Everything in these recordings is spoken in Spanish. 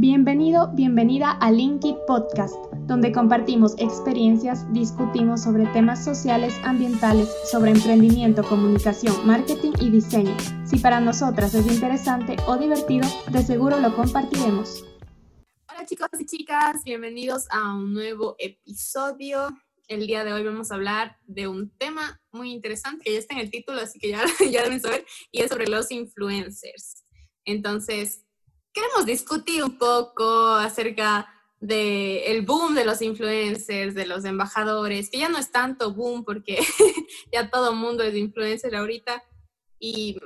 Bienvenido, bienvenida a Linkit Podcast, donde compartimos experiencias, discutimos sobre temas sociales, ambientales, sobre emprendimiento, comunicación, marketing y diseño. Si para nosotras es interesante o divertido, de seguro lo compartiremos. Hola chicos y chicas, bienvenidos a un nuevo episodio. El día de hoy vamos a hablar de un tema muy interesante que ya está en el título, así que ya, ya deben saber, y es sobre los influencers. Entonces, queremos discutir un poco acerca del el boom de los influencers, de los embajadores, que ya no es tanto boom porque ya todo mundo es influencer ahorita. Y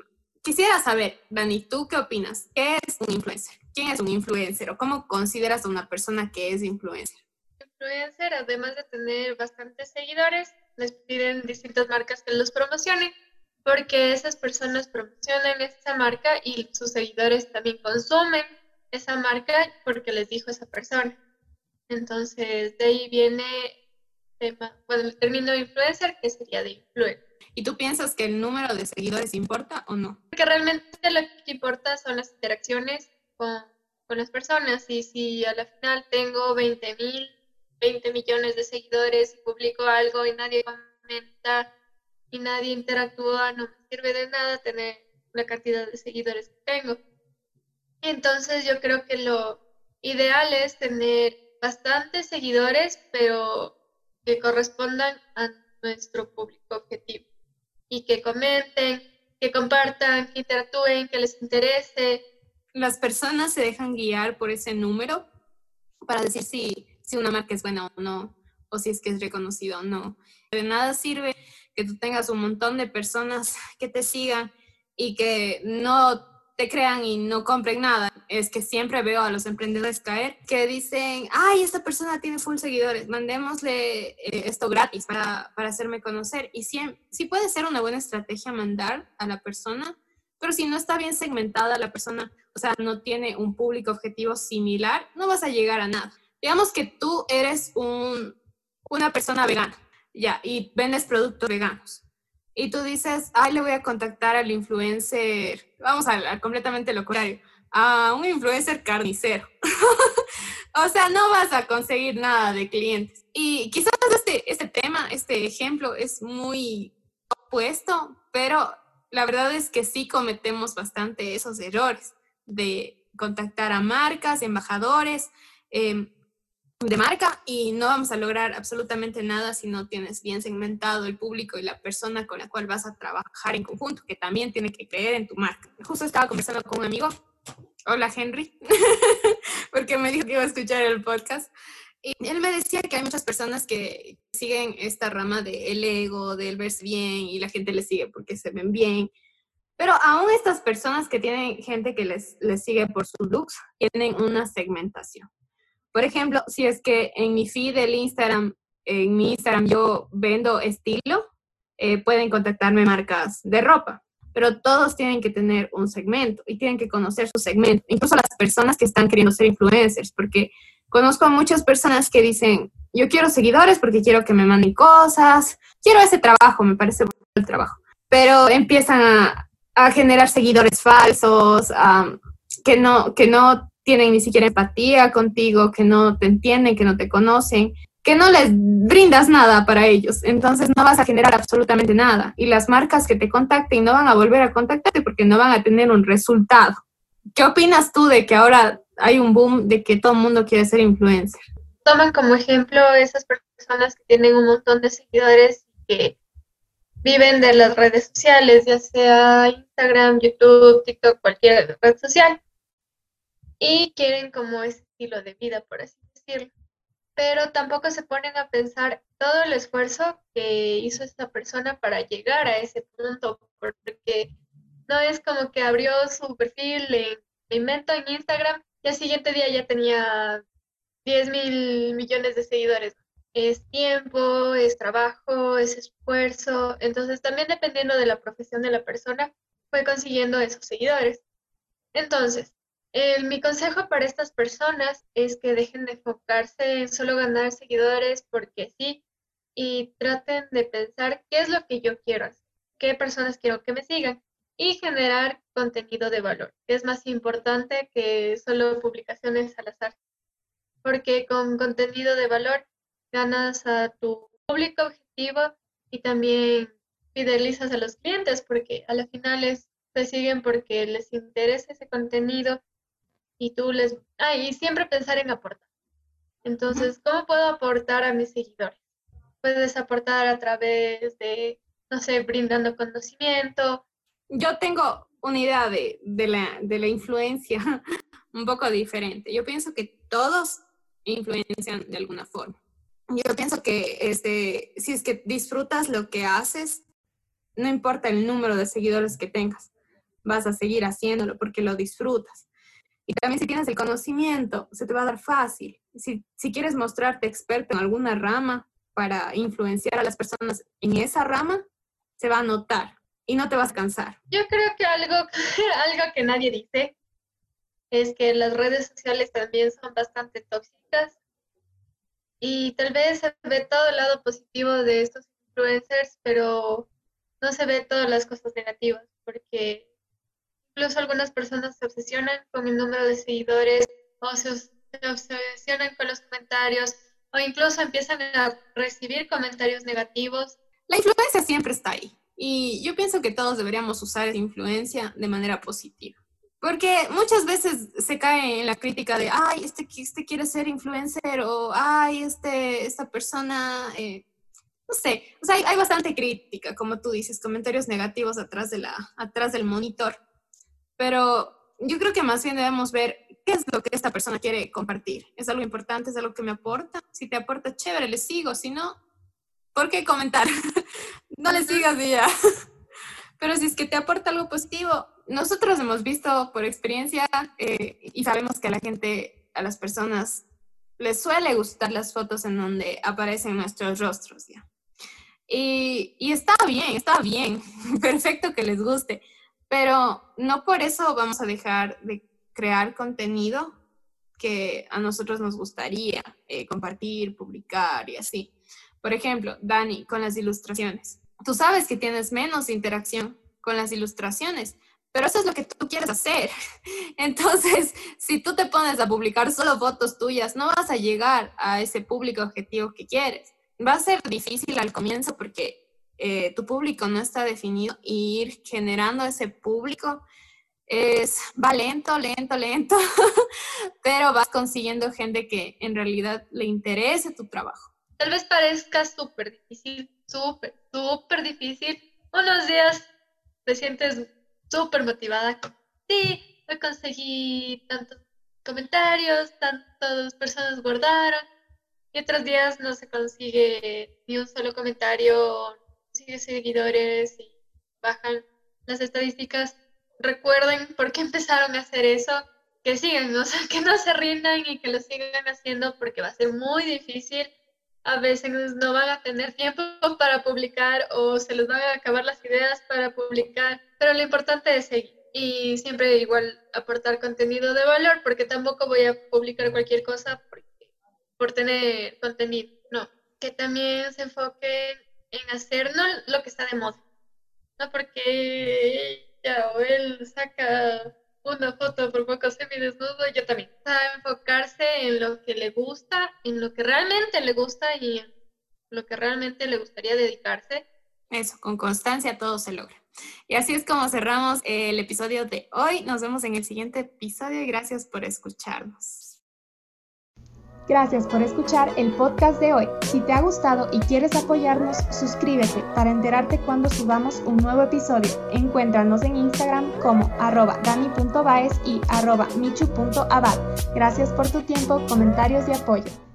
quisiera saber, Dani, ¿tú qué opinas? ¿Qué es un influencer? ¿Quién es un influencer o cómo consideras a una persona que es influencer? Influencer, además de tener bastantes seguidores, les piden distintas marcas que los promocionen porque esas personas promocionan esa marca y sus seguidores también consumen esa marca porque les dijo esa persona. Entonces, de ahí viene tema, bueno, el término influencer, que sería de influencer. ¿Y tú piensas que el número de seguidores importa o no? Porque realmente lo que importa son las interacciones con, con las personas. Y si a la final tengo 20 mil, 20 millones de seguidores y publico algo y nadie comenta, y nadie interactúa, no me sirve de nada tener la cantidad de seguidores que tengo. Entonces yo creo que lo ideal es tener bastantes seguidores, pero que correspondan a nuestro público objetivo y que comenten, que compartan, que interactúen, que les interese. Las personas se dejan guiar por ese número para decir si, si una marca es buena o no, o si es que es reconocido o no. De nada sirve que tú tengas un montón de personas que te sigan y que no te crean y no compren nada. Es que siempre veo a los emprendedores caer que dicen, ay, esta persona tiene full seguidores, mandémosle eh, esto gratis para, para, hacerme conocer. Y sí, sí puede ser una buena estrategia mandar a la persona, pero si no está bien segmentada la persona, o sea, no tiene un público objetivo similar, no vas a llegar a nada. Digamos que tú eres un, una persona vegana ya, y vendes productos veganos. Y tú dices, ay, le voy a contactar al influencer, vamos a, completamente lo contrario, a un influencer carnicero. o sea, no vas a conseguir nada de clientes. Y quizás este, este tema, este ejemplo es muy opuesto, pero la verdad es que sí cometemos bastante esos errores de contactar a marcas, embajadores, eh, de marca y no vamos a lograr absolutamente nada si no tienes bien segmentado el público y la persona con la cual vas a trabajar en conjunto, que también tiene que creer en tu marca. Justo estaba conversando con un amigo, hola Henry, porque me dijo que iba a escuchar el podcast. Y él me decía que hay muchas personas que siguen esta rama del ego, del verse bien, y la gente les sigue porque se ven bien. Pero aún estas personas que tienen gente que les, les sigue por sus looks, tienen una segmentación. Por ejemplo, si es que en mi feed del Instagram, en mi Instagram yo vendo estilo, eh, pueden contactarme marcas de ropa, pero todos tienen que tener un segmento y tienen que conocer su segmento, incluso las personas que están queriendo ser influencers, porque conozco a muchas personas que dicen, yo quiero seguidores porque quiero que me manden cosas, quiero ese trabajo, me parece el trabajo, pero empiezan a, generar seguidores falsos, que, no, que no tienen ni siquiera empatía contigo, que no te entienden, que no te conocen, que no les brindas nada para ellos. Entonces no vas a generar absolutamente nada. Y las marcas que te contacten no van a volver a contactarte porque no van a tener un resultado. ¿Qué opinas tú de que ahora hay un boom de que todo el mundo quiere ser influencer? Toman como ejemplo esas personas que tienen un montón de seguidores que viven de las redes sociales, ya sea Instagram, YouTube, TikTok, cualquier red social y quieren como ese estilo de vida, por así decirlo. Pero tampoco se ponen a pensar todo el esfuerzo que hizo esta persona para llegar a ese punto, porque no es como que abrió su perfil, le, invento en Instagram y al siguiente día ya tenía 10 mil millones de seguidores. Es tiempo, es trabajo, es esfuerzo. Entonces también dependiendo de la profesión de la persona, fue consiguiendo esos seguidores. Entonces, mi consejo para estas personas es que dejen de enfocarse en solo ganar seguidores porque sí y traten de pensar qué es lo que yo quiero hacer, qué personas quiero que me sigan. y generar contenido de valor, que es más importante que solo publicaciones al azar, porque con contenido de valor ganas a tu público objetivo y también fidelizas a los clientes, porque a la final es, te siguen porque les interesa ese contenido y tú les... Ah, y siempre pensar en aportar. Entonces, ¿cómo puedo aportar a mis seguidores? Puedes aportar a través de, no sé, brindando conocimiento, yo tengo una idea de, la, de la influencia un poco diferente. Yo pienso que todos influencian de alguna forma. Yo pienso que este, si es que disfrutas lo que haces, no importa el número de seguidores que tengas, vas a seguir haciéndolo porque lo disfrutas. Y también si tienes el conocimiento, se te va a dar fácil. Si, si quieres mostrarte experto en alguna rama para influenciar a las personas en esa rama, se va a notar y no te vas a cansar. Yo creo que algo, algo que nadie dice es que las redes sociales también son bastante tóxicas y tal vez se ve todo el lado positivo de estos influencers, pero no se ve todas las cosas negativas, porque incluso algunas personas se obsesionan con el número de seguidores o se, se obsesionan con los comentarios o incluso empiezan a recibir comentarios negativos. La influencia siempre está ahí y yo pienso que todos deberíamos usar esa influencia de manera positiva. Porque muchas veces se cae en la crítica de, ay, este, este quiere ser influencer o, ay, este, esta persona, eh, no sé, o sea, hay, hay, bastante crítica, como tú dices, comentarios negativos atrás, de la, atrás del monitor. Pero yo creo que más bien debemos ver qué es lo que esta persona quiere compartir. ¿Es algo importante? ¿Es algo que me aporta? Si te aporta, chévere, le sigo. Si no, ¿por qué comentar? no le sigas ya. Pero si es que te aporta algo positivo, nosotros hemos visto por experiencia eh, y sabemos que a la gente, a las personas, les suele gustar las fotos en donde aparecen nuestros rostros ya. Y, y está bien, está bien, perfecto que les guste, pero no por eso vamos a dejar de crear contenido que a nosotros nos gustaría eh, compartir, publicar y así. Por ejemplo, Dani, con las ilustraciones. Tú sabes que tienes menos interacción con las ilustraciones, pero eso es lo que tú quieres hacer. Entonces, si tú te pones a publicar solo fotos tuyas, no vas a llegar a ese público objetivo que quieres. Va a ser difícil al comienzo porque eh, tu público no está definido y ir generando ese público es, va lento, lento, lento, pero vas consiguiendo gente que en realidad le interese tu trabajo. Tal vez parezca súper difícil, súper, súper difícil. Unos días te sientes súper motivada. Sí, hoy conseguí tantos comentarios, tantas personas guardaron. Y otros días no se consigue ni un solo comentario, sigue seguidores y bajan las estadísticas. Recuerden por qué empezaron a hacer eso, que sigan, o sea, que no se rindan y que lo sigan haciendo porque va a ser muy difícil. A veces no van a tener tiempo para publicar o se les van a acabar las ideas para publicar, pero lo importante es seguir y siempre igual aportar contenido de valor porque tampoco voy a publicar cualquier cosa por tener contenido, no, que también se enfoquen en hacer no lo que está de moda, no porque ya o él saca una foto por poco desnudo yo también. Sabe enfocarse en lo que le gusta, en lo que realmente le gusta y en lo que realmente le gustaría dedicarse. Eso, con constancia todo se logra. Y así es como cerramos el episodio de hoy. Nos vemos en el siguiente episodio y gracias por escucharnos. Gracias por escuchar el podcast de hoy. Si te ha gustado y quieres apoyarnos, suscríbete para enterarte cuando subamos un nuevo episodio. Encuéntranos en Instagram como arroba dani.baez y arroba michu.abad. Gracias por tu tiempo, comentarios y apoyo.